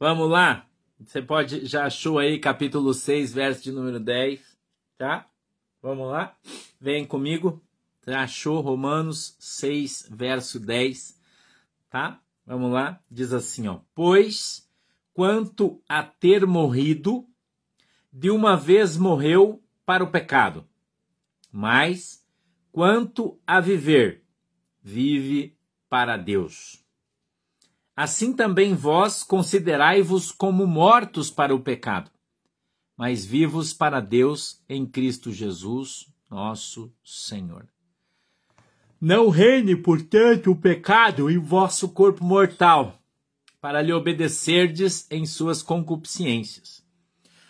Vamos lá? Você pode, já achou aí capítulo 6, verso de número 10, tá? Vamos lá? Vem comigo. Já achou Romanos 6, verso 10, tá? Vamos lá? Diz assim, ó: Pois quanto a ter morrido, de uma vez morreu para o pecado. Mas quanto a viver, vive para Deus. Assim também vós considerai-vos como mortos para o pecado, mas vivos para Deus em Cristo Jesus, nosso Senhor. Não reine, portanto, o pecado em vosso corpo mortal, para lhe obedecerdes em suas concupiscências.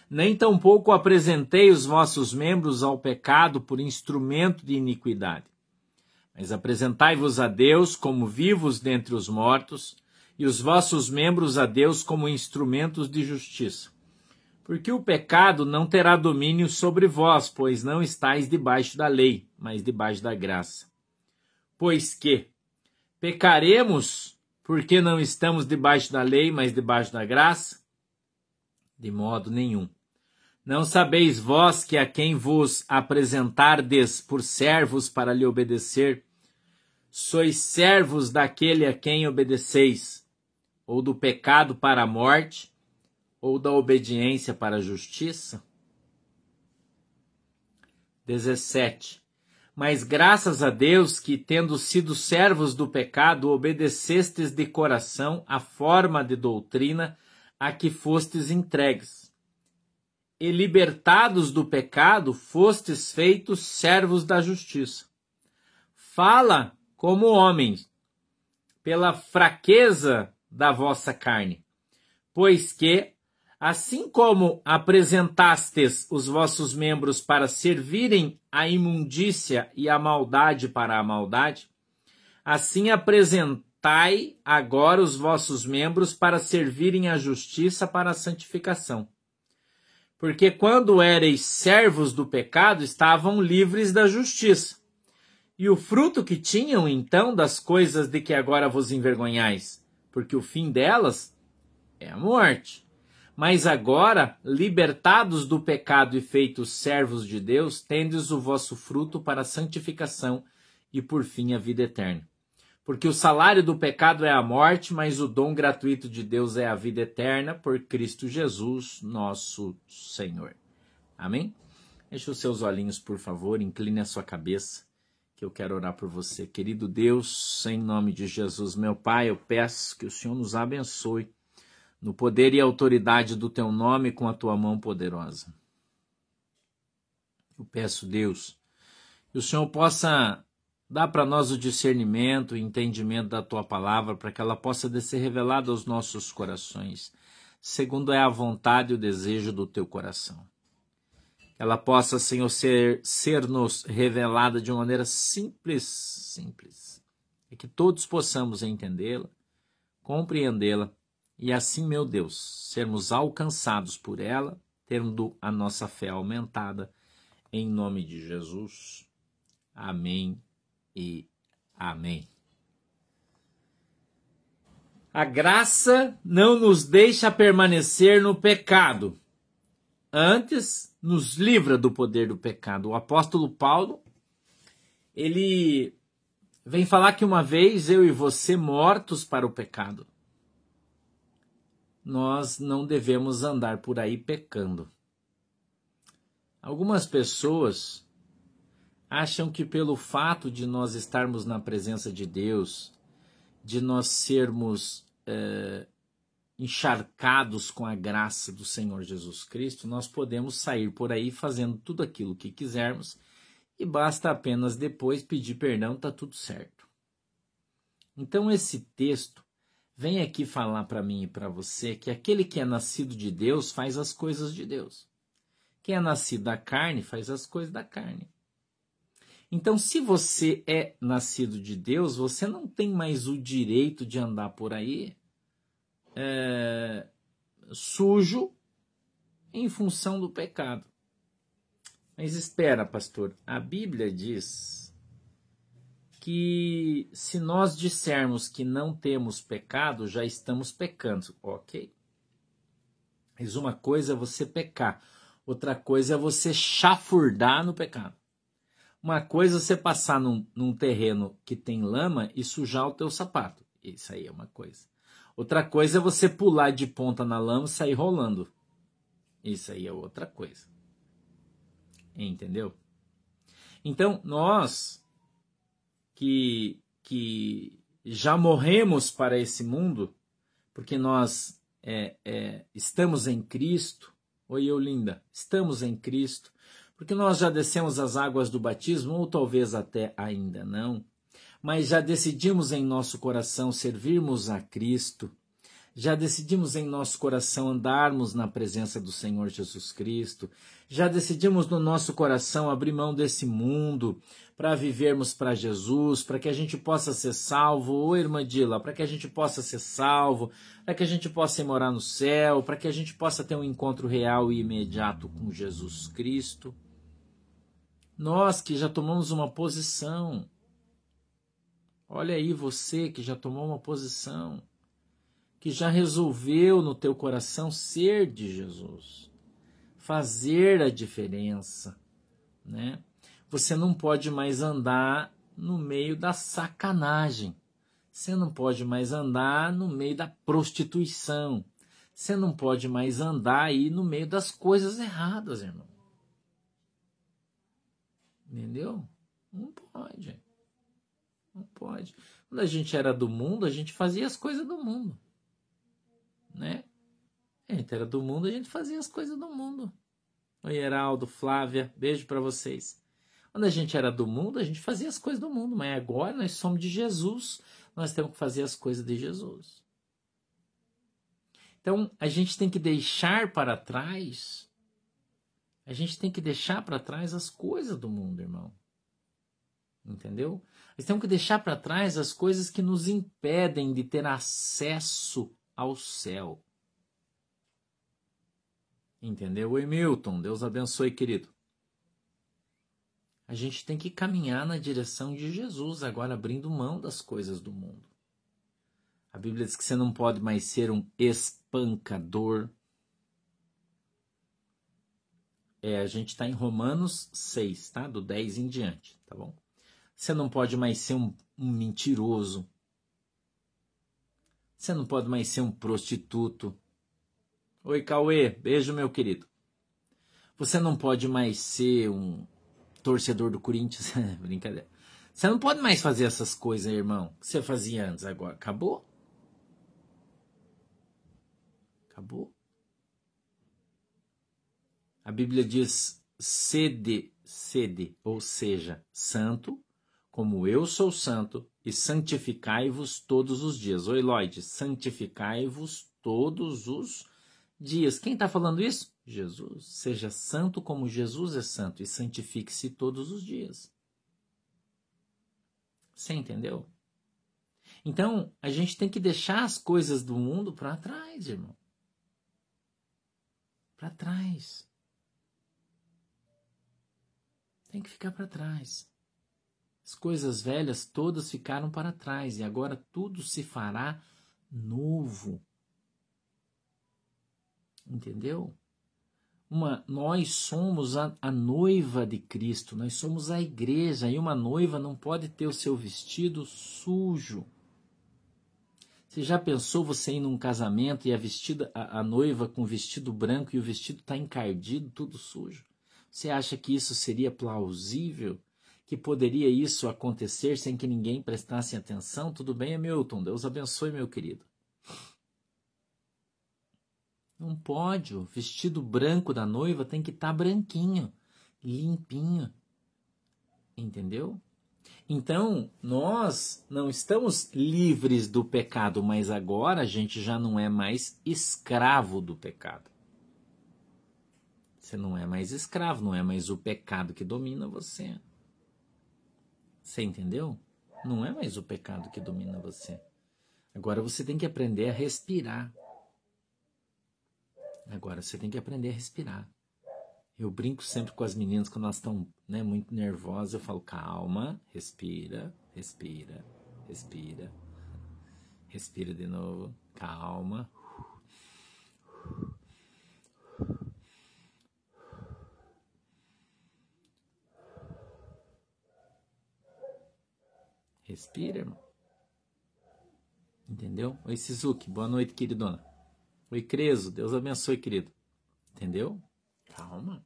Nem tampouco apresentei os vossos membros ao pecado por instrumento de iniquidade. Mas apresentai-vos a Deus como vivos dentre os mortos, e os vossos membros a Deus como instrumentos de justiça. Porque o pecado não terá domínio sobre vós, pois não estáis debaixo da lei, mas debaixo da graça. Pois que pecaremos porque não estamos debaixo da lei, mas debaixo da graça? De modo nenhum. Não sabeis vós que a quem vos apresentardes por servos para lhe obedecer, sois servos daquele a quem obedeceis, ou do pecado para a morte, ou da obediência para a justiça? 17. Mas graças a Deus que, tendo sido servos do pecado, obedecestes de coração a forma de doutrina a que fostes entregues. E libertados do pecado, fostes feitos servos da justiça. Fala como homens, pela fraqueza da vossa carne. Pois que, assim como apresentastes os vossos membros para servirem à imundícia e à maldade para a maldade, assim apresentai agora os vossos membros para servirem à justiça para a santificação. Porque quando éreis servos do pecado, estavam livres da justiça. E o fruto que tinham então das coisas de que agora vos envergonhais? Porque o fim delas é a morte. Mas agora, libertados do pecado e feitos servos de Deus, tendes o vosso fruto para a santificação e por fim a vida eterna. Porque o salário do pecado é a morte, mas o dom gratuito de Deus é a vida eterna por Cristo Jesus, nosso Senhor. Amém? Deixe os seus olhinhos, por favor, incline a sua cabeça que eu quero orar por você. Querido Deus, em nome de Jesus, meu Pai, eu peço que o Senhor nos abençoe no poder e autoridade do teu nome com a tua mão poderosa. Eu peço, Deus, que o Senhor possa dar para nós o discernimento e entendimento da tua palavra, para que ela possa ser revelada aos nossos corações, segundo é a vontade e o desejo do teu coração ela possa, Senhor, ser, ser-nos revelada de uma maneira simples, simples. E que todos possamos entendê-la, compreendê-la e assim, meu Deus, sermos alcançados por ela, tendo a nossa fé aumentada, em nome de Jesus. Amém e amém. A graça não nos deixa permanecer no pecado. Antes, nos livra do poder do pecado. O apóstolo Paulo, ele vem falar que uma vez eu e você mortos para o pecado, nós não devemos andar por aí pecando. Algumas pessoas acham que pelo fato de nós estarmos na presença de Deus, de nós sermos é, encharcados com a graça do Senhor Jesus Cristo, nós podemos sair por aí fazendo tudo aquilo que quisermos e basta apenas depois pedir perdão, está tudo certo. Então esse texto vem aqui falar para mim e para você que aquele que é nascido de Deus faz as coisas de Deus. Quem é nascido da carne faz as coisas da carne. Então, se você é nascido de Deus, você não tem mais o direito de andar por aí é, sujo em função do pecado. Mas espera, pastor, a Bíblia diz que se nós dissermos que não temos pecado, já estamos pecando, ok? Mas uma coisa é você pecar, outra coisa é você chafurdar no pecado. Uma coisa é você passar num, num terreno que tem lama e sujar o teu sapato. Isso aí é uma coisa. Outra coisa é você pular de ponta na lama e sair rolando. Isso aí é outra coisa. Entendeu? Então, nós que, que já morremos para esse mundo, porque nós é, é, estamos em Cristo. Oi, eu linda, estamos em Cristo, porque nós já descemos as águas do batismo, ou talvez até ainda não, mas já decidimos em nosso coração servirmos a Cristo, já decidimos em nosso coração andarmos na presença do Senhor Jesus Cristo, já decidimos no nosso coração abrir mão desse mundo para vivermos para Jesus, para que a gente possa ser salvo, ô irmã Dila, para que a gente possa ser salvo, para que a gente possa morar no céu, para que a gente possa ter um encontro real e imediato com Jesus Cristo. Nós que já tomamos uma posição, olha aí você que já tomou uma posição, que já resolveu no teu coração ser de Jesus, fazer a diferença, né? Você não pode mais andar no meio da sacanagem. Você não pode mais andar no meio da prostituição. Você não pode mais andar aí no meio das coisas erradas, irmão. Entendeu? Não pode. Não pode. Quando a gente era do mundo, a gente fazia as coisas do mundo. Né? A gente era do mundo, a gente fazia as coisas do mundo. Oi, Heraldo, Flávia, beijo para vocês. Quando a gente era do mundo, a gente fazia as coisas do mundo, mas agora nós somos de Jesus, nós temos que fazer as coisas de Jesus. Então, a gente tem que deixar para trás a gente tem que deixar para trás as coisas do mundo, irmão. Entendeu? Nós temos que deixar para trás as coisas que nos impedem de ter acesso ao céu. Entendeu? Oi, Milton. Deus abençoe, querido. A gente tem que caminhar na direção de Jesus, agora abrindo mão das coisas do mundo. A Bíblia diz que você não pode mais ser um espancador, é, a gente está em Romanos 6, tá? Do 10 em diante, tá bom? Você não pode mais ser um, um mentiroso. Você não pode mais ser um prostituto. Oi, Cauê, beijo, meu querido. Você não pode mais ser um torcedor do Corinthians. Brincadeira. Você não pode mais fazer essas coisas, irmão, que você fazia antes agora. Acabou? Acabou? A Bíblia diz sede, sede, ou seja, santo, como eu sou santo, e santificai-vos todos os dias. Oi, Lloyd, santificai-vos todos os dias. Quem está falando isso? Jesus. Seja santo como Jesus é santo e santifique-se todos os dias. Você entendeu? Então, a gente tem que deixar as coisas do mundo para trás, irmão. Para trás. tem que ficar para trás. As coisas velhas todas ficaram para trás e agora tudo se fará novo. Entendeu? Uma, nós somos a, a noiva de Cristo, nós somos a igreja e uma noiva não pode ter o seu vestido sujo. Você já pensou você ir num casamento e a vestida a, a noiva com vestido branco e o vestido está encardido, tudo sujo? Você acha que isso seria plausível? Que poderia isso acontecer sem que ninguém prestasse atenção? Tudo bem, Hamilton? Deus abençoe, meu querido. Não pode. O vestido branco da noiva tem que estar tá branquinho, limpinho. Entendeu? Então, nós não estamos livres do pecado, mas agora a gente já não é mais escravo do pecado. Você não é mais escravo, não é mais o pecado que domina você. Você entendeu? Não é mais o pecado que domina você. Agora você tem que aprender a respirar. Agora você tem que aprender a respirar. Eu brinco sempre com as meninas quando elas estão né, muito nervosas. Eu falo, calma, respira, respira, respira. Respira de novo, calma. Respira, irmão. Entendeu? Oi, Suzuki. Boa noite, queridona. Oi, Creso. Deus abençoe, querido. Entendeu? Calma.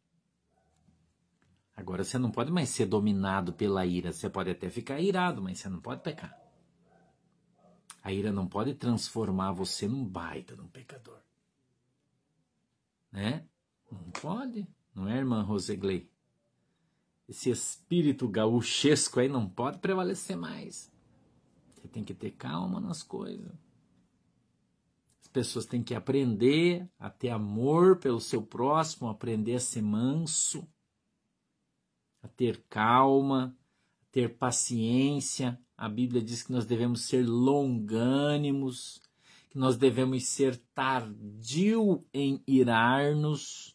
Agora você não pode mais ser dominado pela ira. Você pode até ficar irado, mas você não pode pecar. A ira não pode transformar você num baita, num pecador. Né? Não pode. Não é, irmã Rosegley? Esse espírito gaúchesco aí não pode prevalecer mais. Você tem que ter calma nas coisas. As pessoas têm que aprender a ter amor pelo seu próximo, aprender a ser manso a ter calma, a ter paciência. A Bíblia diz que nós devemos ser longânimos, que nós devemos ser tardio em irar-nos.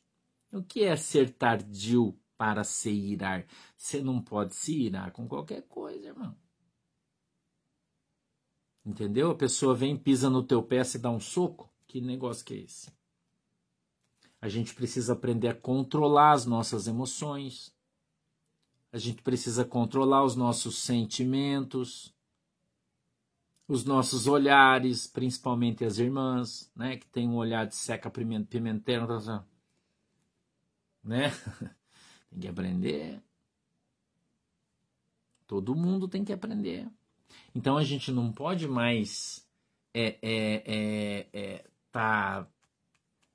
O que é ser tardio para se irar? Você não pode se irar com qualquer coisa, irmão. Entendeu? A pessoa vem, pisa no teu pé, se dá um soco. Que negócio que é esse? A gente precisa aprender a controlar as nossas emoções. A gente precisa controlar os nossos sentimentos, os nossos olhares, principalmente as irmãs, né, que tem um olhar de seca pimenteira, né? tem que aprender. Todo mundo tem que aprender. Então a gente não pode mais é, é, é, é tá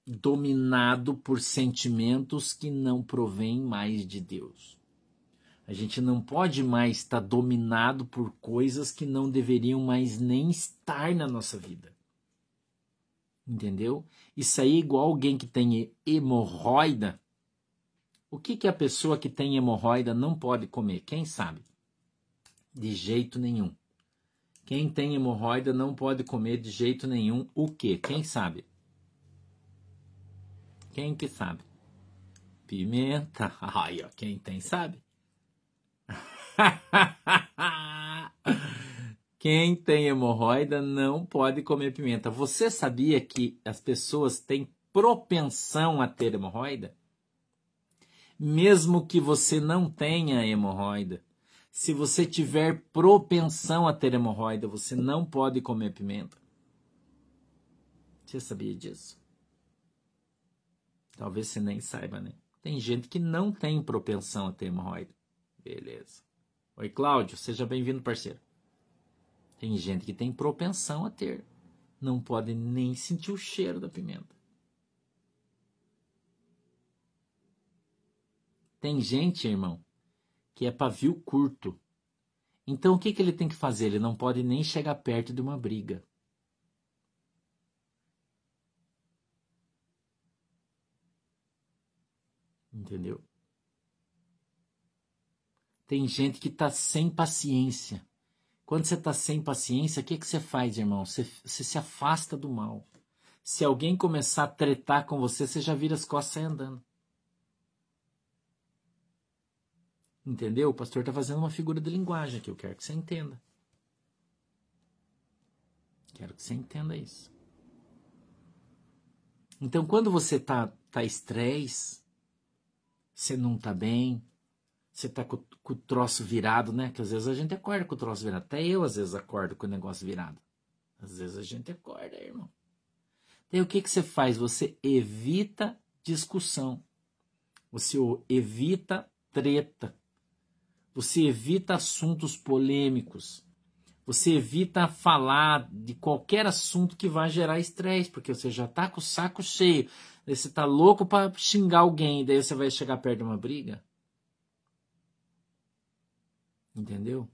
dominado por sentimentos que não provêm mais de Deus. A gente não pode mais estar dominado por coisas que não deveriam mais nem estar na nossa vida. Entendeu? Isso aí é igual alguém que tem hemorroida. O que, que a pessoa que tem hemorroida não pode comer? Quem sabe? De jeito nenhum. Quem tem hemorroida não pode comer de jeito nenhum o que? Quem sabe? Quem que sabe? Pimenta. Ai, ó, quem tem sabe? Quem tem hemorroida não pode comer pimenta. Você sabia que as pessoas têm propensão a ter hemorroida? Mesmo que você não tenha hemorroida, se você tiver propensão a ter hemorroida, você não pode comer pimenta. Você sabia disso? Talvez você nem saiba, né? Tem gente que não tem propensão a ter hemorroida. Beleza. Oi, Cláudio, seja bem-vindo, parceiro. Tem gente que tem propensão a ter. Não pode nem sentir o cheiro da pimenta. Tem gente, irmão, que é pavio curto. Então o que, que ele tem que fazer? Ele não pode nem chegar perto de uma briga. Entendeu? Tem gente que está sem paciência. Quando você está sem paciência, o que, que você faz, irmão? Você, você se afasta do mal. Se alguém começar a tretar com você, você já vira as costas e sai andando. Entendeu? O pastor está fazendo uma figura de linguagem aqui. Eu quero que você entenda. Quero que você entenda isso. Então, quando você está tá estresse, você não está bem, você tá com, com, o troço virado, né? Que às vezes a gente acorda com o troço virado. Até eu às vezes acordo com o negócio virado. Às vezes a gente acorda, irmão. Daí o que, que você faz? Você evita discussão. Você evita treta. Você evita assuntos polêmicos. Você evita falar de qualquer assunto que vai gerar estresse, porque você já tá com o saco cheio. Daí você tá louco para xingar alguém, daí você vai chegar perto de uma briga. Entendeu?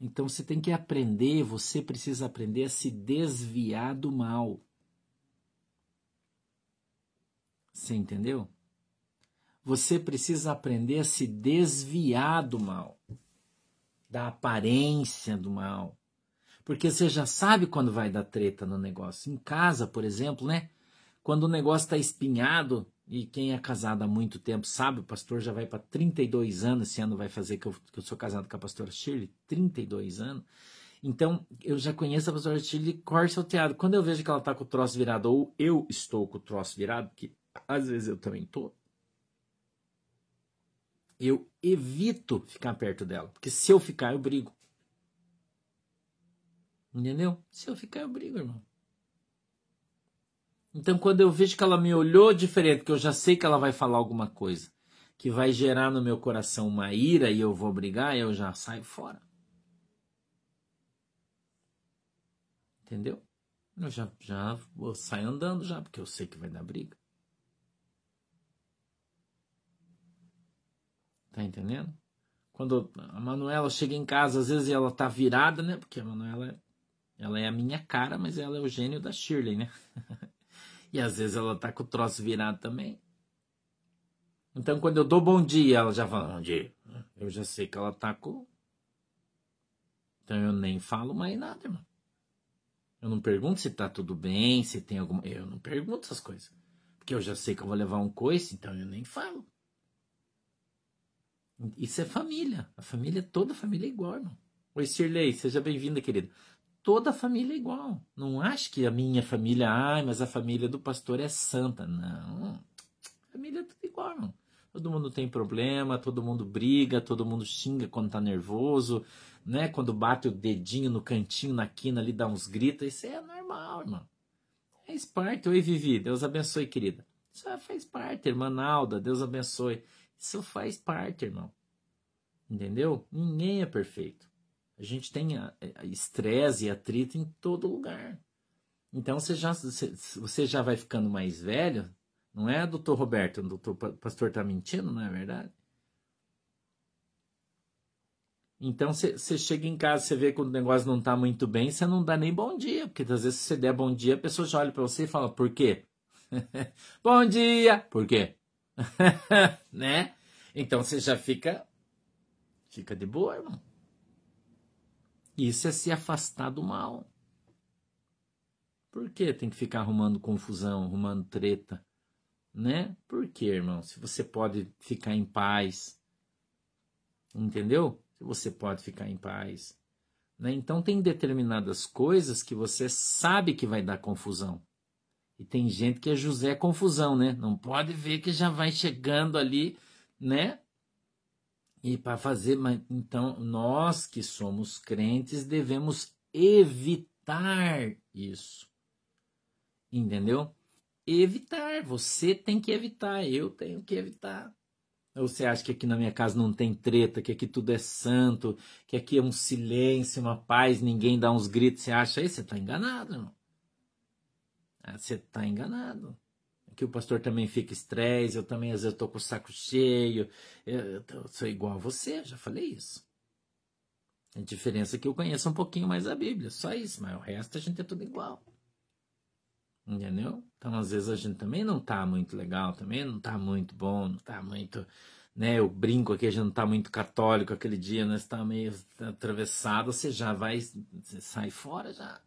Então você tem que aprender, você precisa aprender a se desviar do mal. Você entendeu? Você precisa aprender a se desviar do mal, da aparência do mal. Porque você já sabe quando vai dar treta no negócio. Em casa, por exemplo, né? Quando o negócio está espinhado, e quem é casado há muito tempo sabe, o pastor já vai para 32 anos, esse ano vai fazer que eu, que eu sou casado com a pastora Shirley, 32 anos. Então, eu já conheço a pastora Shirley cor salteado. Quando eu vejo que ela está com o troço virado, ou eu estou com o troço virado, que às vezes eu também estou, eu evito ficar perto dela. Porque se eu ficar, eu brigo. Entendeu? Se eu ficar, eu brigo, irmão. Então, quando eu vejo que ela me olhou diferente, que eu já sei que ela vai falar alguma coisa que vai gerar no meu coração uma ira e eu vou brigar, eu já saio fora. Entendeu? Eu já, já vou sair andando já, porque eu sei que vai dar briga. Tá entendendo? Quando a Manuela chega em casa, às vezes ela tá virada, né? Porque a Manuela ela é a minha cara, mas ela é o gênio da Shirley, né? e às vezes ela tá com o troço virado também. Então quando eu dou bom dia, ela já fala bom dia. Eu já sei que ela tá com. Então eu nem falo mais nada, irmão. Eu não pergunto se tá tudo bem, se tem alguma. Eu não pergunto essas coisas. Porque eu já sei que eu vou levar um coice, então eu nem falo. Isso é família. A família, toda a família é igual, irmão. Oi, Sirley, seja bem-vinda, querido. Toda a família é igual. Não acho que a minha família, ai, mas a família do pastor é santa. Não. A família é tudo igual, irmão. Todo mundo tem problema, todo mundo briga, todo mundo xinga quando tá nervoso, né? Quando bate o dedinho no cantinho, na quina ali, dá uns gritos. Isso é normal, irmão. Faz parte. Oi, Vivi. Deus abençoe, querida. Isso faz parte, irmã Nalda. Deus abençoe. Isso faz parte, irmão. Entendeu? Ninguém é perfeito. A gente tem estresse e atrito em todo lugar. Então você já, você já vai ficando mais velho. Não é, doutor Roberto? O doutor pastor está mentindo, não é verdade? Então você chega em casa, você vê que o negócio não está muito bem, você não dá nem bom dia, porque às vezes se você der bom dia, a pessoa já olha para você e fala, por quê? bom dia! Por quê? né? Então você já fica fica de boa, irmão. Isso é se afastar do mal. Por que tem que ficar arrumando confusão, arrumando treta? Né? Por que, irmão? Se você pode ficar em paz. Entendeu? Se você pode ficar em paz. Né? Então tem determinadas coisas que você sabe que vai dar confusão. E tem gente que é José Confusão, né? Não pode ver que já vai chegando ali, né? E para fazer, mas então nós que somos crentes devemos evitar isso. Entendeu? Evitar, você tem que evitar, eu tenho que evitar. Ou você acha que aqui na minha casa não tem treta, que aqui tudo é santo, que aqui é um silêncio, uma paz, ninguém dá uns gritos, você acha aí? Você está enganado, irmão. Ah, você está enganado. Que o pastor também fica estresse, eu também às vezes estou com o saco cheio. Eu, eu, sou igual a você, já falei isso. A diferença é que eu conheço um pouquinho mais a Bíblia, só isso, mas o resto a gente é tudo igual. Entendeu? Então, às vezes, a gente também não tá muito legal, também não tá muito bom, não tá muito. Né, eu brinco aqui, a gente não tá muito católico aquele dia, né? Você tá meio atravessado, você já vai. Você sai fora já.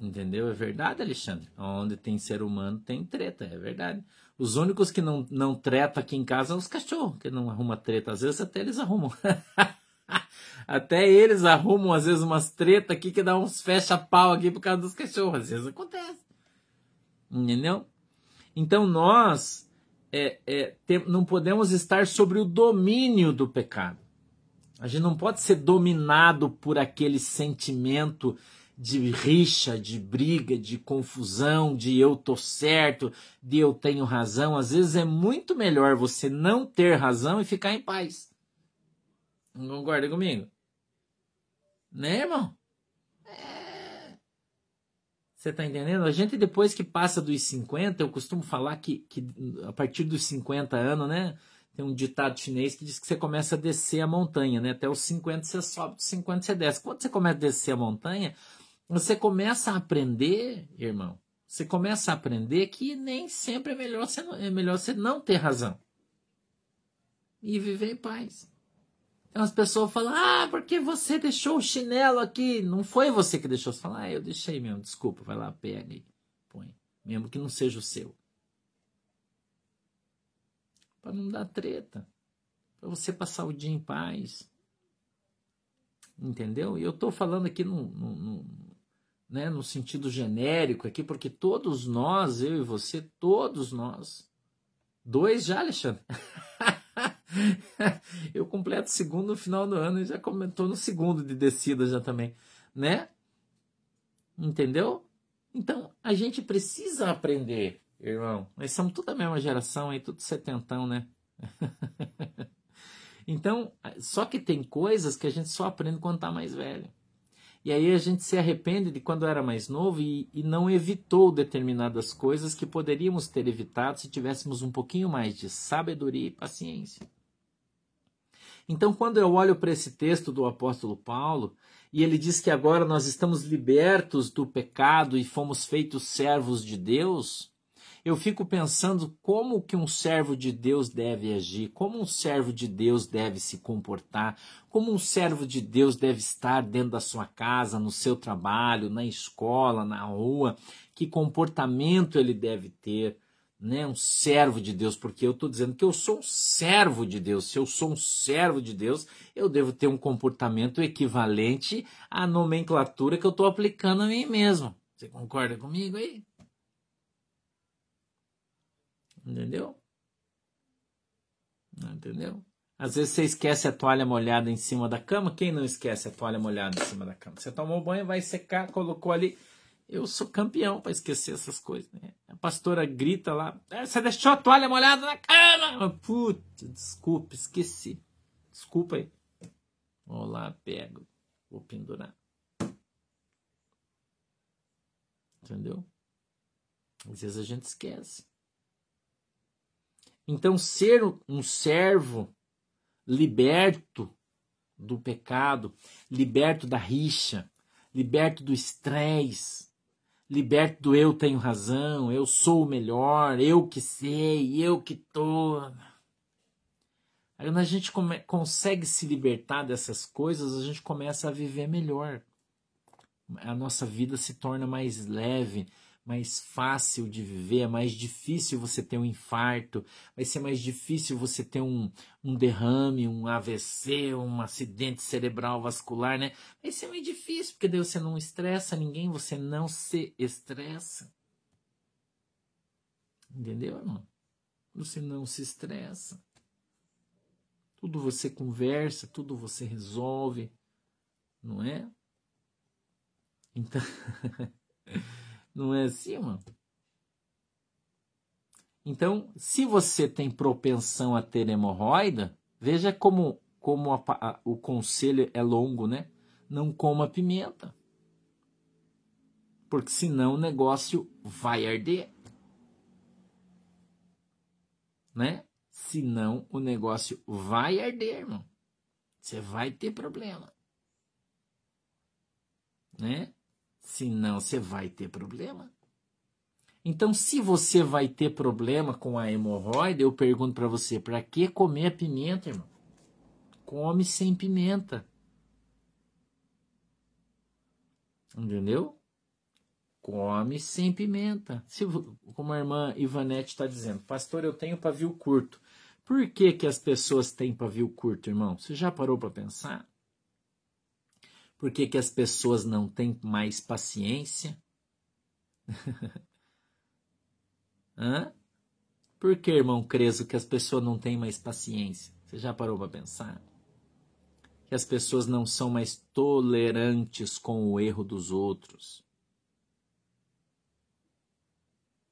Entendeu? É verdade, Alexandre. Onde tem ser humano tem treta, é verdade. Os únicos que não, não treta aqui em casa são os cachorros, que não arrumam treta. Às vezes até eles arrumam. até eles arrumam, às vezes, umas treta aqui que dá uns fecha-pau aqui por causa dos cachorros. Às vezes acontece. Entendeu? Então nós é, é, tem, não podemos estar sobre o domínio do pecado. A gente não pode ser dominado por aquele sentimento de rixa, de briga, de confusão, de eu tô certo, de eu tenho razão. Às vezes é muito melhor você não ter razão e ficar em paz. Não concorda comigo? Né, irmão? É... Você tá entendendo? A gente, depois que passa dos 50, eu costumo falar que, que a partir dos 50 anos, né? Tem um ditado chinês que diz que você começa a descer a montanha, né? Até os 50 você sobe, dos 50 você desce. Quando você começa a descer a montanha, você começa a aprender, irmão, você começa a aprender que nem sempre é melhor você, é melhor você não ter razão. E viver em paz. Então as pessoas falam, ah, porque você deixou o chinelo aqui. Não foi você que deixou. Você fala, ah, eu deixei mesmo, desculpa, vai lá, pega e põe. Mesmo que não seja o seu. Para não dar treta. Para você passar o dia em paz. Entendeu? E eu estou falando aqui no, no, né, no sentido genérico aqui, porque todos nós, eu e você, todos nós. Dois já, Alexandre? eu completo segundo no final do ano e já comentou no segundo de descida já também, né? Entendeu? Então, a gente precisa aprender, irmão. Nós somos toda a mesma geração aí, tudo setentão, né? então, só que tem coisas que a gente só aprende quando tá mais velho. E aí a gente se arrepende de quando era mais novo e, e, não evitou determinadas coisas que poderíamos ter evitado se tivéssemos um pouquinho mais de sabedoria e paciência. Então, quando eu olho para esse texto do apóstolo Paulo, e ele diz que agora nós estamos libertos do pecado e fomos feitos servos de Deus, eu fico pensando como que um servo de Deus deve agir, como um servo de Deus deve se comportar, como um servo de Deus deve estar dentro da sua casa, no seu trabalho, na escola, na rua, que comportamento ele deve ter, né? Um servo de Deus, porque eu estou dizendo que eu sou um servo de Deus. Se eu sou um servo de Deus, eu devo ter um comportamento equivalente à nomenclatura que eu estou aplicando a mim mesmo. Você concorda comigo aí? Entendeu? Entendeu? Às vezes você esquece a toalha molhada em cima da cama. Quem não esquece a toalha molhada em cima da cama? Você tomou banho, vai secar, colocou ali. Eu sou campeão para esquecer essas coisas. Né? A pastora grita lá: é, Você deixou a toalha molhada na cama! Puta, desculpa, esqueci. Desculpa aí. Vou lá, pego. Vou pendurar. Entendeu? Às vezes a gente esquece. Então, ser um servo liberto do pecado, liberto da rixa, liberto do estresse, liberto do eu tenho razão, eu sou o melhor, eu que sei, eu que tô. Aí quando a gente come, consegue se libertar dessas coisas, a gente começa a viver melhor. A nossa vida se torna mais leve, mais fácil de viver, é mais difícil você ter um infarto, vai ser mais difícil você ter um, um derrame, um AVC, um acidente cerebral vascular, né? Vai ser mais difícil, porque daí você não estressa ninguém, você não se estressa. Entendeu, irmão? Você não se estressa. Tudo você conversa, tudo você resolve, não é? Então. Não é assim, mano? Então, se você tem propensão a ter hemorroida, veja como, como a, a, o conselho é longo, né? Não coma pimenta. Porque senão o negócio vai arder. Né? Senão o negócio vai arder, irmão. Você vai ter problema. Né? Senão você vai ter problema. Então, se você vai ter problema com a hemorroida, eu pergunto para você, para que comer a pimenta, irmão? Come sem pimenta. Entendeu? Come sem pimenta. Se, como a irmã Ivanete está dizendo, pastor, eu tenho pavio curto. Por que, que as pessoas têm pavio curto, irmão? Você já parou para pensar? Por que, que as pessoas não têm mais paciência? Hã? Por que, irmão Creso, que as pessoas não têm mais paciência? Você já parou para pensar? Que as pessoas não são mais tolerantes com o erro dos outros.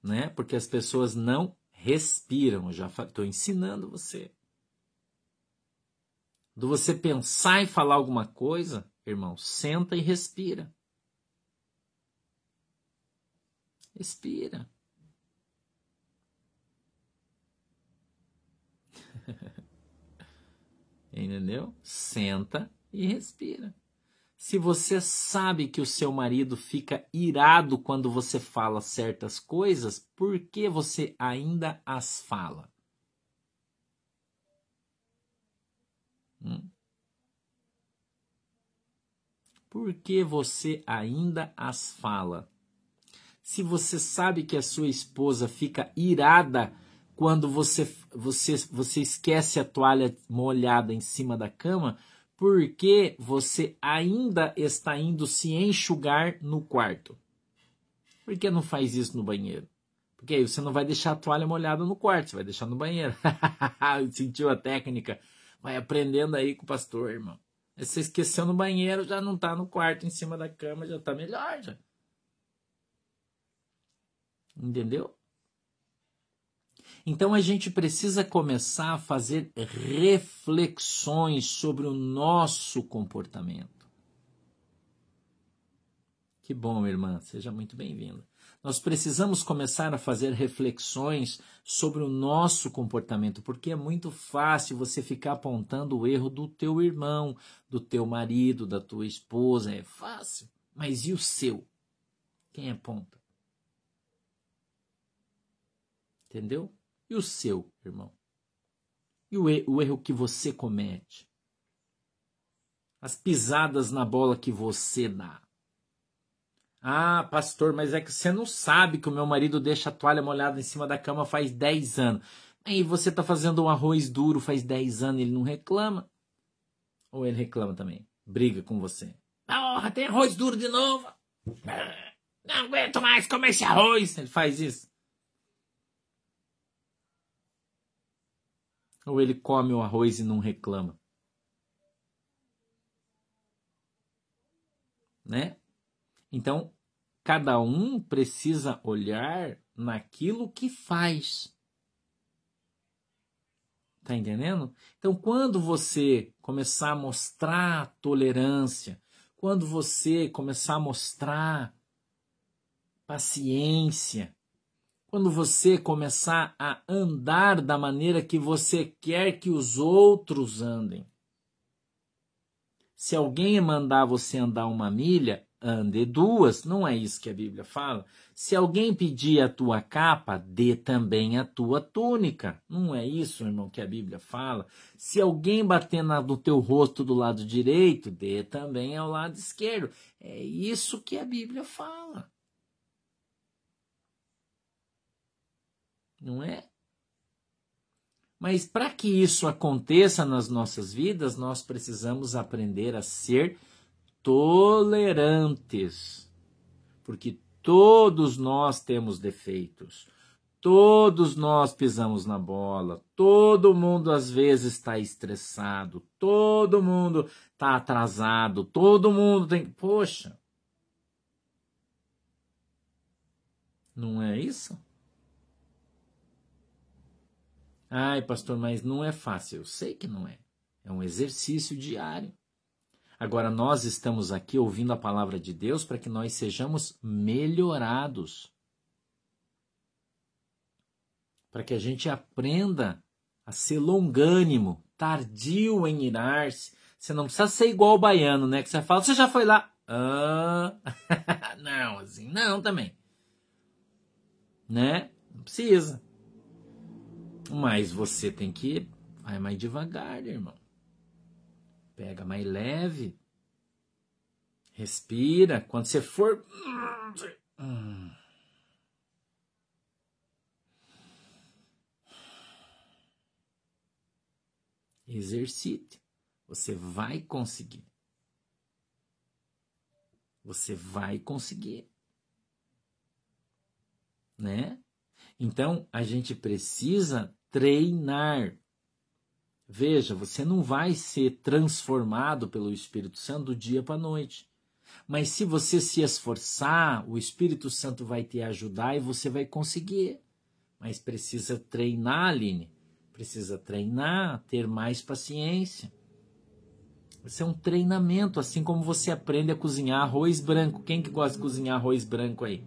Né? Porque as pessoas não respiram. Eu já estou ensinando você. Do você pensar e falar alguma coisa, irmão, senta e respira. Respira. Entendeu? Senta e respira. Se você sabe que o seu marido fica irado quando você fala certas coisas, por que você ainda as fala? Hum? Por que você ainda as fala? Se você sabe que a sua esposa fica irada quando você, você, você esquece a toalha molhada em cima da cama, por que você ainda está indo se enxugar no quarto? Por que não faz isso no banheiro? Porque aí você não vai deixar a toalha molhada no quarto, você vai deixar no banheiro. Sentiu a técnica? Vai aprendendo aí com o pastor, irmão. Você esqueceu no banheiro, já não tá no quarto, em cima da cama, já tá melhor, já. Entendeu? Então a gente precisa começar a fazer reflexões sobre o nosso comportamento. Que bom, irmã, seja muito bem-vinda. Nós precisamos começar a fazer reflexões sobre o nosso comportamento, porque é muito fácil você ficar apontando o erro do teu irmão, do teu marido, da tua esposa, é fácil. Mas e o seu? Quem aponta? Entendeu? E o seu, irmão? E o, o erro que você comete? As pisadas na bola que você dá? Ah, pastor, mas é que você não sabe que o meu marido deixa a toalha molhada em cima da cama faz 10 anos. Aí você está fazendo um arroz duro faz 10 anos e ele não reclama. Ou ele reclama também? Briga com você. Porra, tem arroz duro de novo. Não aguento mais comer esse arroz. Ele faz isso. Ou ele come o arroz e não reclama? Né? Então, cada um precisa olhar naquilo que faz. Tá entendendo? Então, quando você começar a mostrar tolerância, quando você começar a mostrar paciência, quando você começar a andar da maneira que você quer que os outros andem. Se alguém mandar você andar uma milha, ande duas, não é isso que a Bíblia fala. Se alguém pedir a tua capa, dê também a tua túnica. Não é isso, irmão, que a Bíblia fala. Se alguém bater no teu rosto do lado direito, dê também ao lado esquerdo. É isso que a Bíblia fala. não é? Mas para que isso aconteça nas nossas vidas, nós precisamos aprender a ser tolerantes. Porque todos nós temos defeitos. Todos nós pisamos na bola. Todo mundo às vezes está estressado. Todo mundo está atrasado. Todo mundo tem. Poxa. Não é isso? Ai, pastor, mas não é fácil. Eu sei que não é. É um exercício diário. Agora, nós estamos aqui ouvindo a palavra de Deus para que nós sejamos melhorados. Para que a gente aprenda a ser longânimo, tardio em irar-se. Você não precisa ser igual o baiano, né? Que você fala, você já foi lá. Ah, não, assim, não também. Né? Não precisa. Mas você tem que vai mais devagar, irmão. Pega mais leve. Respira. Quando você for. Exercite. Você vai conseguir. Você vai conseguir. Né? Então, a gente precisa treinar. Veja, você não vai ser transformado pelo Espírito Santo do dia para a noite. Mas se você se esforçar, o Espírito Santo vai te ajudar e você vai conseguir. Mas precisa treinar, Aline. Precisa treinar, ter mais paciência. Isso é um treinamento, assim como você aprende a cozinhar arroz branco. Quem que gosta de cozinhar arroz branco aí?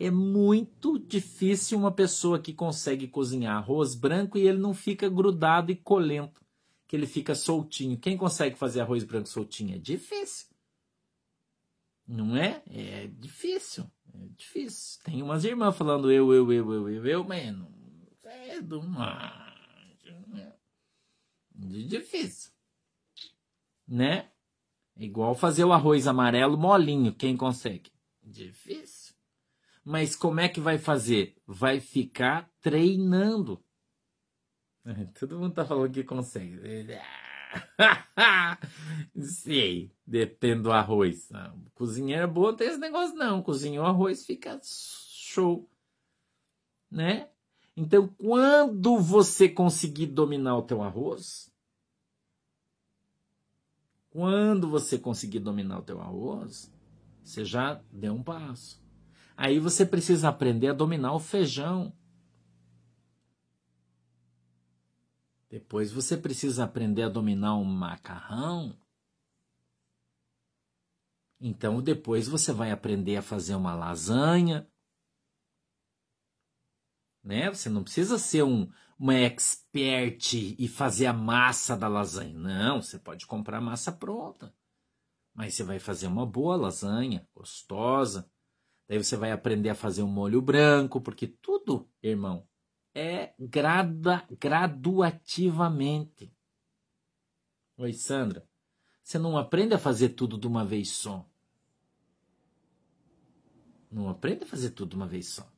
É muito difícil uma pessoa que consegue cozinhar arroz branco e ele não fica grudado e colento, que ele fica soltinho. Quem consegue fazer arroz branco soltinho? É difícil. Não é? É difícil. É difícil. Tem umas irmãs falando eu, eu, eu, eu, eu, eu, mas não é do difícil. Né? É igual fazer o arroz amarelo molinho. Quem consegue? Difícil. Mas como é que vai fazer? Vai ficar treinando. Todo mundo tá falando que consegue. Sei, depende do arroz. Não, cozinheiro é bom tem esse negócio, não. Cozinhou arroz, fica show. né? Então, quando você conseguir dominar o teu arroz, quando você conseguir dominar o teu arroz, você já deu um passo. Aí você precisa aprender a dominar o feijão. Depois você precisa aprender a dominar o macarrão. Então depois você vai aprender a fazer uma lasanha. Né? Você não precisa ser um, uma expert e fazer a massa da lasanha. Não, você pode comprar massa pronta. Mas você vai fazer uma boa lasanha, gostosa. Daí você vai aprender a fazer um molho branco, porque tudo, irmão, é grada, graduativamente. Oi, Sandra. Você não aprende a fazer tudo de uma vez só. Não aprende a fazer tudo de uma vez só.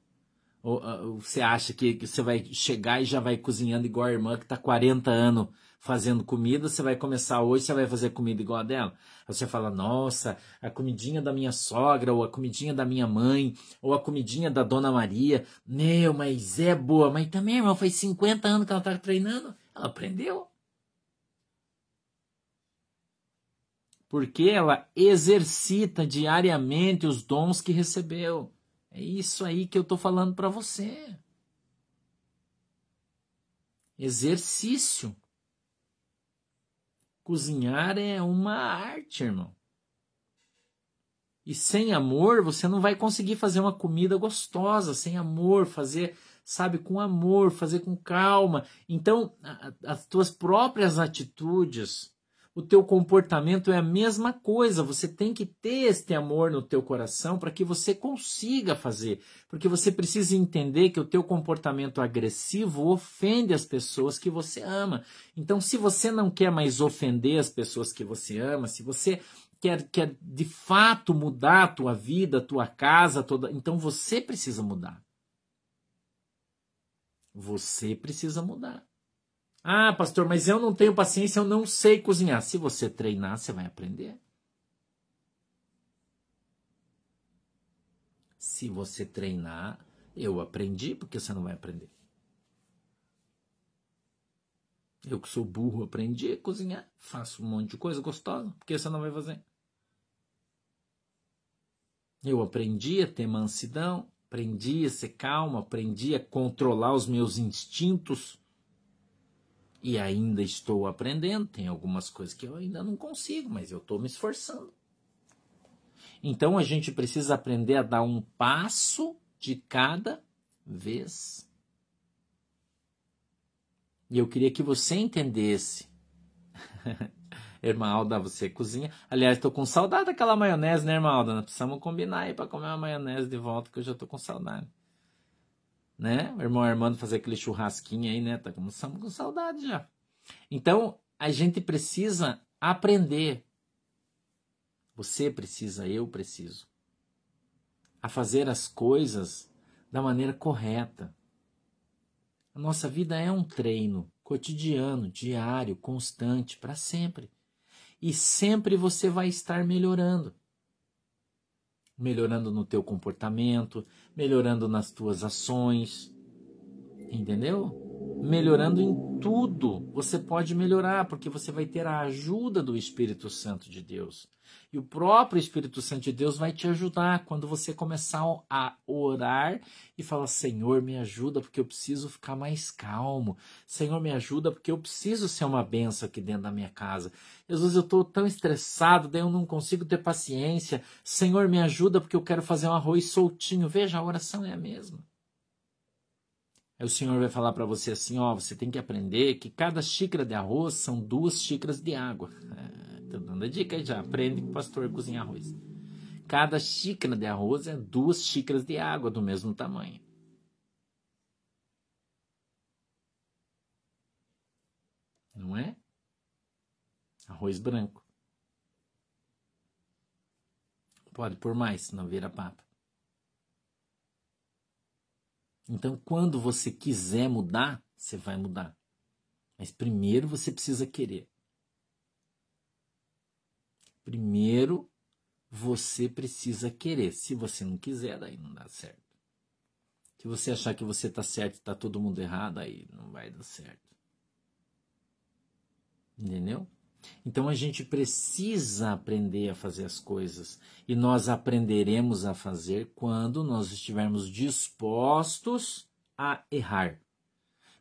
Ou, ou você acha que, que, você vai chegar e já vai cozinhando igual a irmã que está 40 anos fazendo comida, você vai começar hoje, você vai fazer comida igual a dela. Aí você fala, nossa, a comidinha da minha sogra, ou a comidinha da minha mãe, ou a comidinha da Dona Maria. Meu, mas é boa. Mas também, irmão, faz 50 anos que ela está treinando. Ela aprendeu. Porque ela exercita diariamente os dons que recebeu. É isso aí que eu estou falando para você. Exercício. Cozinhar é uma arte, irmão. E sem amor, você não vai conseguir fazer uma comida gostosa. Sem amor, fazer, sabe, com amor, fazer com calma. Então, as tuas próprias atitudes o teu comportamento é a mesma coisa. Você tem que ter este amor no teu coração para que você consiga fazer, porque você precisa entender que o teu comportamento agressivo ofende as pessoas que você ama. Então, se você não quer mais ofender as pessoas que você ama, se você quer, quer de fato mudar a tua vida, a tua casa, toda, então você precisa mudar. Você precisa mudar. Ah, pastor, mas eu não tenho paciência, eu não sei cozinhar. Se você treinar, você vai aprender. Se você treinar, eu aprendi, porque você não vai aprender. Eu que sou burro, aprendi a cozinhar, faço um monte de coisa gostosa, porque você não vai fazer. Eu aprendi a ter mansidão, aprendi a ser calmo, aprendi a controlar os meus instintos e ainda estou aprendendo, tem algumas coisas que eu ainda não consigo, mas eu estou me esforçando. Então a gente precisa aprender a dar um passo de cada vez. E eu queria que você entendesse. irmã Alda, você cozinha. Aliás, estou com saudade daquela maionese, né, irmã Alda? Nós precisamos combinar aí para comer uma maionese de volta, que eu já estou com saudade né? O irmão Armando fazer aquele churrasquinho aí, né? Tá começando com saudade já. Então, a gente precisa aprender. Você precisa, eu preciso. A fazer as coisas da maneira correta. A nossa vida é um treino cotidiano, diário, constante, para sempre. E sempre você vai estar melhorando melhorando no teu comportamento, melhorando nas tuas ações, entendeu? Melhorando em tudo. Você pode melhorar porque você vai ter a ajuda do Espírito Santo de Deus. E o próprio Espírito Santo de Deus vai te ajudar quando você começar a orar e falar: Senhor, me ajuda porque eu preciso ficar mais calmo. Senhor, me ajuda porque eu preciso ser uma benção aqui dentro da minha casa. Jesus, eu estou tão estressado, daí eu não consigo ter paciência. Senhor, me ajuda porque eu quero fazer um arroz soltinho. Veja, a oração é a mesma. Aí o Senhor vai falar para você assim: ó, você tem que aprender que cada xícara de arroz são duas xícaras de água. É Tô dando a dica aí já. Aprende com o pastor cozinhar arroz. Cada xícara de arroz é duas xícaras de água do mesmo tamanho. Não é? Arroz branco. Pode por mais, senão vira papa. Então, quando você quiser mudar, você vai mudar. Mas primeiro você precisa querer. Primeiro, você precisa querer. Se você não quiser, daí não dá certo. Se você achar que você está certo e está todo mundo errado, aí não vai dar certo. Entendeu? Então a gente precisa aprender a fazer as coisas. E nós aprenderemos a fazer quando nós estivermos dispostos a errar.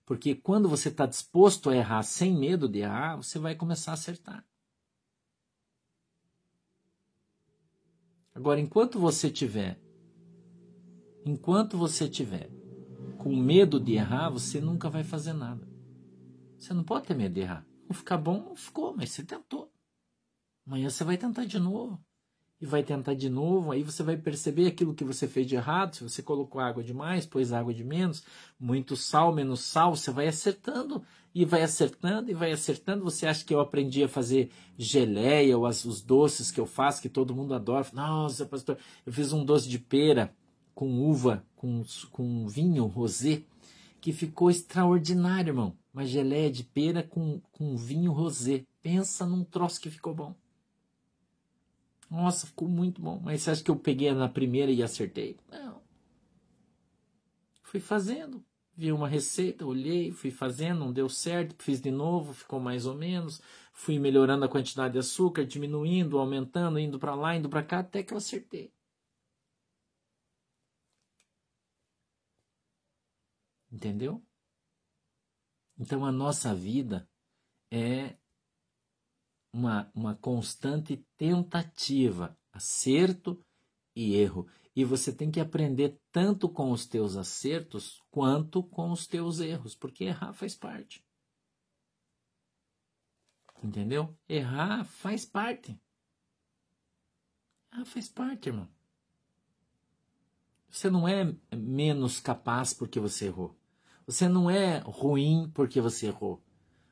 Porque quando você está disposto a errar sem medo de errar, você vai começar a acertar. Agora, enquanto você tiver enquanto você tiver com medo de errar, você nunca vai fazer nada. Você não pode ter medo de errar. Ficar bom, não ficou, mas você tentou. Amanhã você vai tentar de novo. E vai tentar de novo, aí você vai perceber aquilo que você fez de errado. Se você colocou água demais, pôs água de menos, muito sal, menos sal, você vai acertando e vai acertando e vai acertando. Você acha que eu aprendi a fazer geleia ou as, os doces que eu faço, que todo mundo adora? Nossa, pastor, eu fiz um doce de pera com uva, com, com vinho rosé, que ficou extraordinário, irmão. Uma geleia de pera com, com vinho rosé. Pensa num troço que ficou bom. Nossa, ficou muito bom. Mas você acha que eu peguei na primeira e acertei? Não. Fui fazendo. Vi uma receita, olhei, fui fazendo, não deu certo, fiz de novo, ficou mais ou menos. Fui melhorando a quantidade de açúcar, diminuindo, aumentando, indo para lá, indo para cá, até que eu acertei. Entendeu? Então a nossa vida é uma, uma constante tentativa, acerto e erro. E você tem que aprender tanto com os teus acertos quanto com os teus erros, porque errar faz parte. Entendeu? Errar faz parte. Ah, faz parte, irmão. Você não é menos capaz porque você errou. Você não é ruim porque você errou.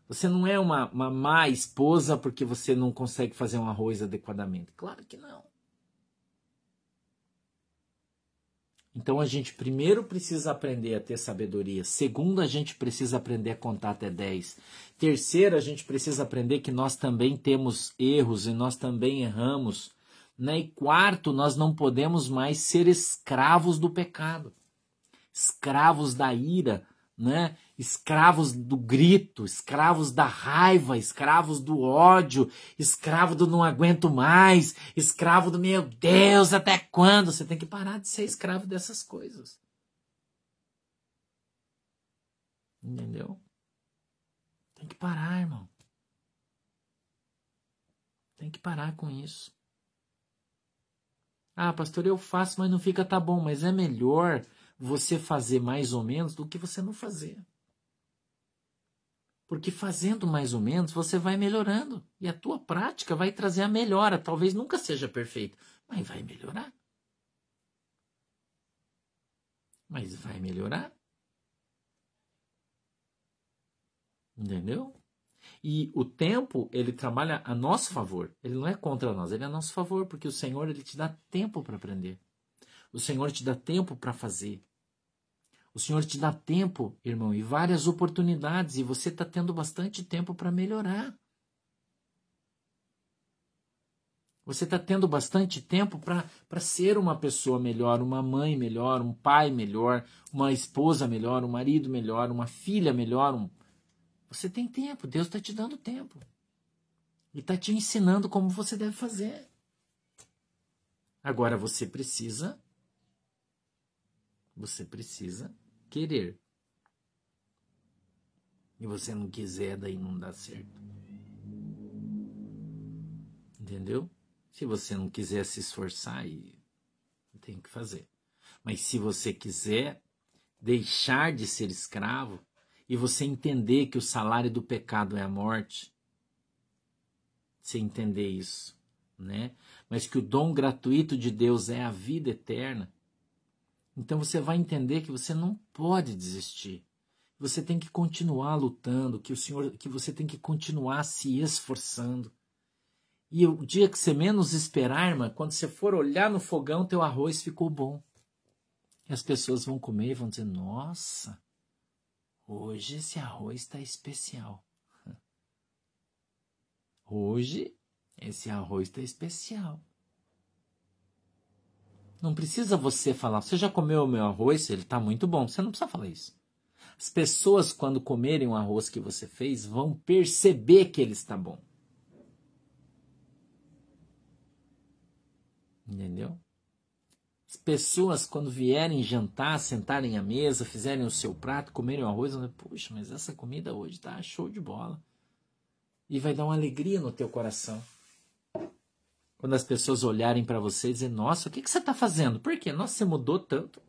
Você não é uma, uma má esposa porque você não consegue fazer um arroz adequadamente. Claro que não. Então a gente primeiro precisa aprender a ter sabedoria. Segundo, a gente precisa aprender a contar até 10. Terceiro, a gente precisa aprender que nós também temos erros e nós também erramos. Né? E quarto, nós não podemos mais ser escravos do pecado, escravos da ira, né? Escravos do grito, escravos da raiva, escravos do ódio, escravo do não aguento mais, escravo do meu Deus, até quando? Você tem que parar de ser escravo dessas coisas. Entendeu? Tem que parar, irmão. Tem que parar com isso. Ah, pastor, eu faço, mas não fica tá bom, mas é melhor você fazer mais ou menos do que você não fazer. Porque fazendo mais ou menos, você vai melhorando. E a tua prática vai trazer a melhora. Talvez nunca seja perfeito, mas vai melhorar. Mas vai melhorar. Entendeu? E o tempo, ele trabalha a nosso favor. Ele não é contra nós, ele é a nosso favor, porque o Senhor ele te dá tempo para aprender. O Senhor te dá tempo para fazer. O Senhor te dá tempo, irmão, e várias oportunidades, e você está tendo bastante tempo para melhorar. Você está tendo bastante tempo para ser uma pessoa melhor, uma mãe melhor, um pai melhor, uma esposa melhor, um marido melhor, uma filha melhor. Um... Você tem tempo, Deus está te dando tempo. E está te ensinando como você deve fazer. Agora você precisa. Você precisa querer. E você não quiser, daí não dá certo. Entendeu? Se você não quiser se esforçar, tem que fazer. Mas se você quiser deixar de ser escravo e você entender que o salário do pecado é a morte, você entender isso, né? Mas que o dom gratuito de Deus é a vida eterna, então você vai entender que você não pode desistir. Você tem que continuar lutando, que o Senhor, que você tem que continuar se esforçando. E o dia que você menos esperar, irmã, quando você for olhar no fogão, teu arroz ficou bom. E as pessoas vão comer e vão dizer: Nossa, hoje esse arroz está especial. Hoje esse arroz está especial. Não precisa você falar, você já comeu o meu arroz? Ele está muito bom. Você não precisa falar isso. As pessoas, quando comerem o arroz que você fez, vão perceber que ele está bom. Entendeu? As pessoas, quando vierem jantar, sentarem à mesa, fizerem o seu prato, comerem o arroz, vão dizer, puxa, mas essa comida hoje tá show de bola. E vai dar uma alegria no teu coração. Quando as pessoas olharem para você e dizer, nossa, o que, que você está fazendo? Por quê? Nossa, você mudou tanto.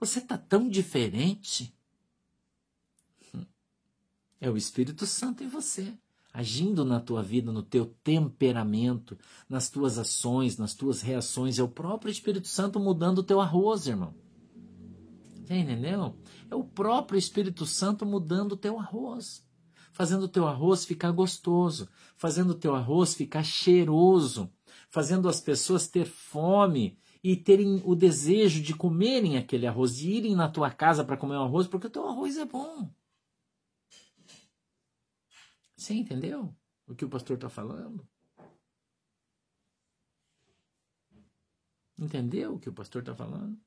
Você está tão diferente. Hum. É o Espírito Santo em você agindo na tua vida, no teu temperamento, nas tuas ações, nas tuas reações. É o próprio Espírito Santo mudando o teu arroz, irmão. Você entendeu? É o próprio Espírito Santo mudando o teu arroz. Fazendo o teu arroz ficar gostoso, fazendo o teu arroz ficar cheiroso, fazendo as pessoas ter fome e terem o desejo de comerem aquele arroz, de irem na tua casa para comer o arroz, porque o teu arroz é bom. Você entendeu o que o pastor está falando? Entendeu o que o pastor está falando?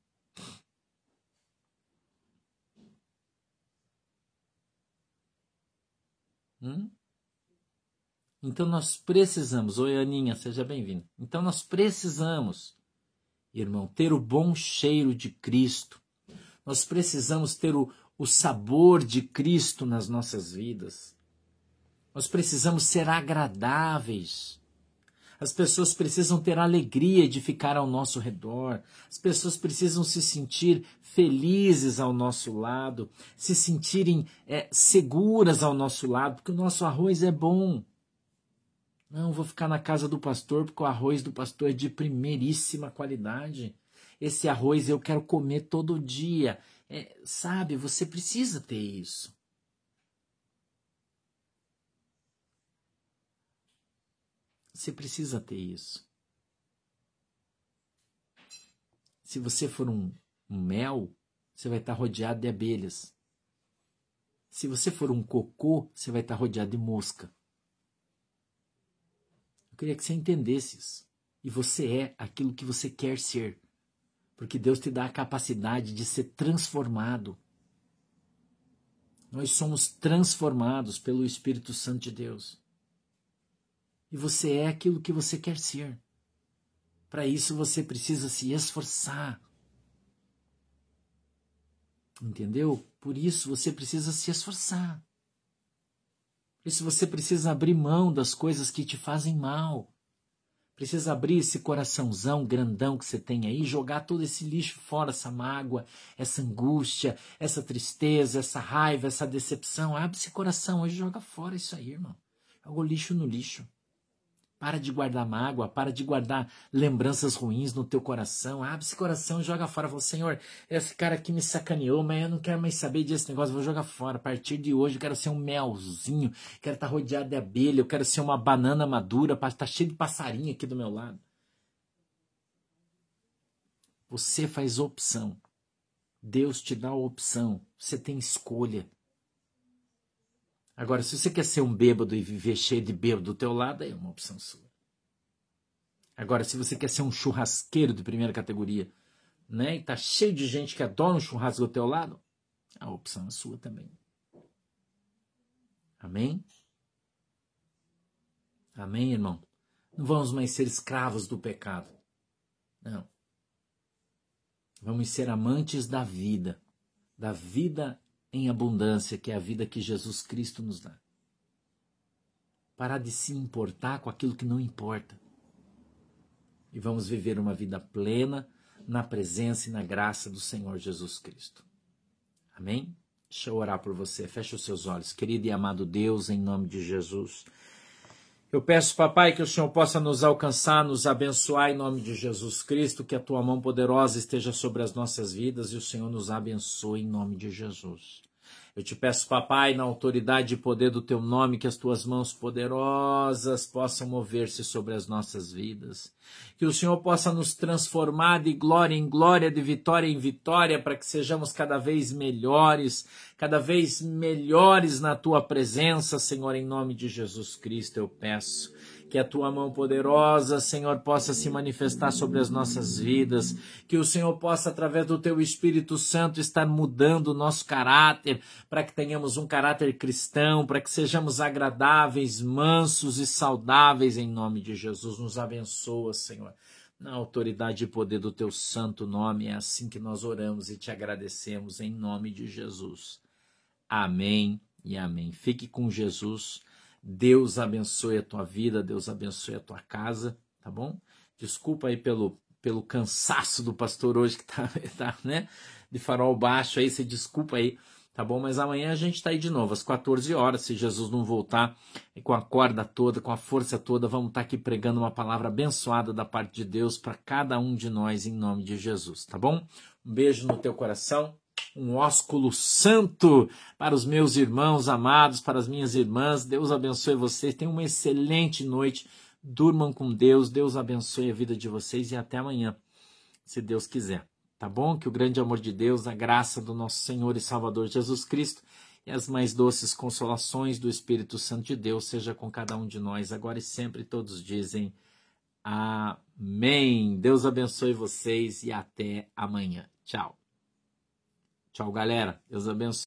Hum? Então nós precisamos, oi Aninha, seja bem-vindo. Então nós precisamos, irmão, ter o bom cheiro de Cristo. Nós precisamos ter o, o sabor de Cristo nas nossas vidas. Nós precisamos ser agradáveis. As pessoas precisam ter alegria de ficar ao nosso redor. As pessoas precisam se sentir felizes ao nosso lado, se sentirem é, seguras ao nosso lado, porque o nosso arroz é bom. Não, vou ficar na casa do pastor porque o arroz do pastor é de primeiríssima qualidade. Esse arroz eu quero comer todo dia. É, sabe, você precisa ter isso. Você precisa ter isso. Se você for um, um mel, você vai estar rodeado de abelhas. Se você for um cocô, você vai estar rodeado de mosca. Eu queria que você entendesse isso. E você é aquilo que você quer ser. Porque Deus te dá a capacidade de ser transformado. Nós somos transformados pelo Espírito Santo de Deus. E você é aquilo que você quer ser. Para isso você precisa se esforçar. Entendeu? Por isso você precisa se esforçar. Por isso você precisa abrir mão das coisas que te fazem mal. Precisa abrir esse coraçãozão grandão que você tem aí, jogar todo esse lixo fora, essa mágoa, essa angústia, essa tristeza, essa raiva, essa decepção. Abre esse coração hoje joga fora isso aí, irmão. Joga o lixo no lixo. Para de guardar mágoa, para de guardar lembranças ruins no teu coração. Abre esse coração e joga fora. Fala, Senhor, esse cara aqui me sacaneou, mas eu não quero mais saber desse negócio, vou jogar fora. A partir de hoje eu quero ser um melzinho, quero estar rodeado de abelha, eu quero ser uma banana madura, para estar cheio de passarinho aqui do meu lado. Você faz opção. Deus te dá a opção. Você tem escolha. Agora, se você quer ser um bêbado e viver cheio de bêbado do teu lado, é uma opção sua. Agora, se você quer ser um churrasqueiro de primeira categoria, né, e tá cheio de gente que adora um churrasco do teu lado, a opção é sua também. Amém? Amém, irmão? Não vamos mais ser escravos do pecado. Não. Vamos ser amantes da vida, da vida em abundância, que é a vida que Jesus Cristo nos dá. Parar de se importar com aquilo que não importa. E vamos viver uma vida plena na presença e na graça do Senhor Jesus Cristo. Amém? Deixa eu orar por você. Feche os seus olhos. Querido e amado Deus, em nome de Jesus. Eu peço, papai, que o Senhor possa nos alcançar, nos abençoar em nome de Jesus Cristo, que a tua mão poderosa esteja sobre as nossas vidas e o Senhor nos abençoe em nome de Jesus. Eu te peço, papai, na autoridade e poder do teu nome, que as tuas mãos poderosas possam mover-se sobre as nossas vidas. Que o Senhor possa nos transformar de glória em glória, de vitória em vitória, para que sejamos cada vez melhores, cada vez melhores na tua presença, Senhor, em nome de Jesus Cristo, eu peço que a tua mão poderosa, Senhor, possa se manifestar sobre as nossas vidas, que o Senhor possa, através do teu Espírito Santo, estar mudando o nosso caráter, para que tenhamos um caráter cristão, para que sejamos agradáveis, mansos e saudáveis em nome de Jesus. Nos abençoa, Senhor. Na autoridade e poder do teu santo nome, é assim que nós oramos e te agradecemos em nome de Jesus. Amém e amém. Fique com Jesus. Deus abençoe a tua vida, Deus abençoe a tua casa, tá bom? Desculpa aí pelo, pelo cansaço do pastor hoje que tá, tá né? De farol baixo aí, você desculpa aí, tá bom? Mas amanhã a gente tá aí de novo, às 14 horas, se Jesus não voltar, com a corda toda, com a força toda, vamos estar tá aqui pregando uma palavra abençoada da parte de Deus para cada um de nós, em nome de Jesus, tá bom? Um beijo no teu coração um ósculo santo para os meus irmãos amados, para as minhas irmãs. Deus abençoe vocês. Tenham uma excelente noite. Durmam com Deus. Deus abençoe a vida de vocês e até amanhã, se Deus quiser. Tá bom? Que o grande amor de Deus, a graça do nosso Senhor e Salvador Jesus Cristo e as mais doces consolações do Espírito Santo de Deus seja com cada um de nós, agora e sempre. Todos dizem Amém. Deus abençoe vocês e até amanhã. Tchau. Tchau, galera. Deus abençoe.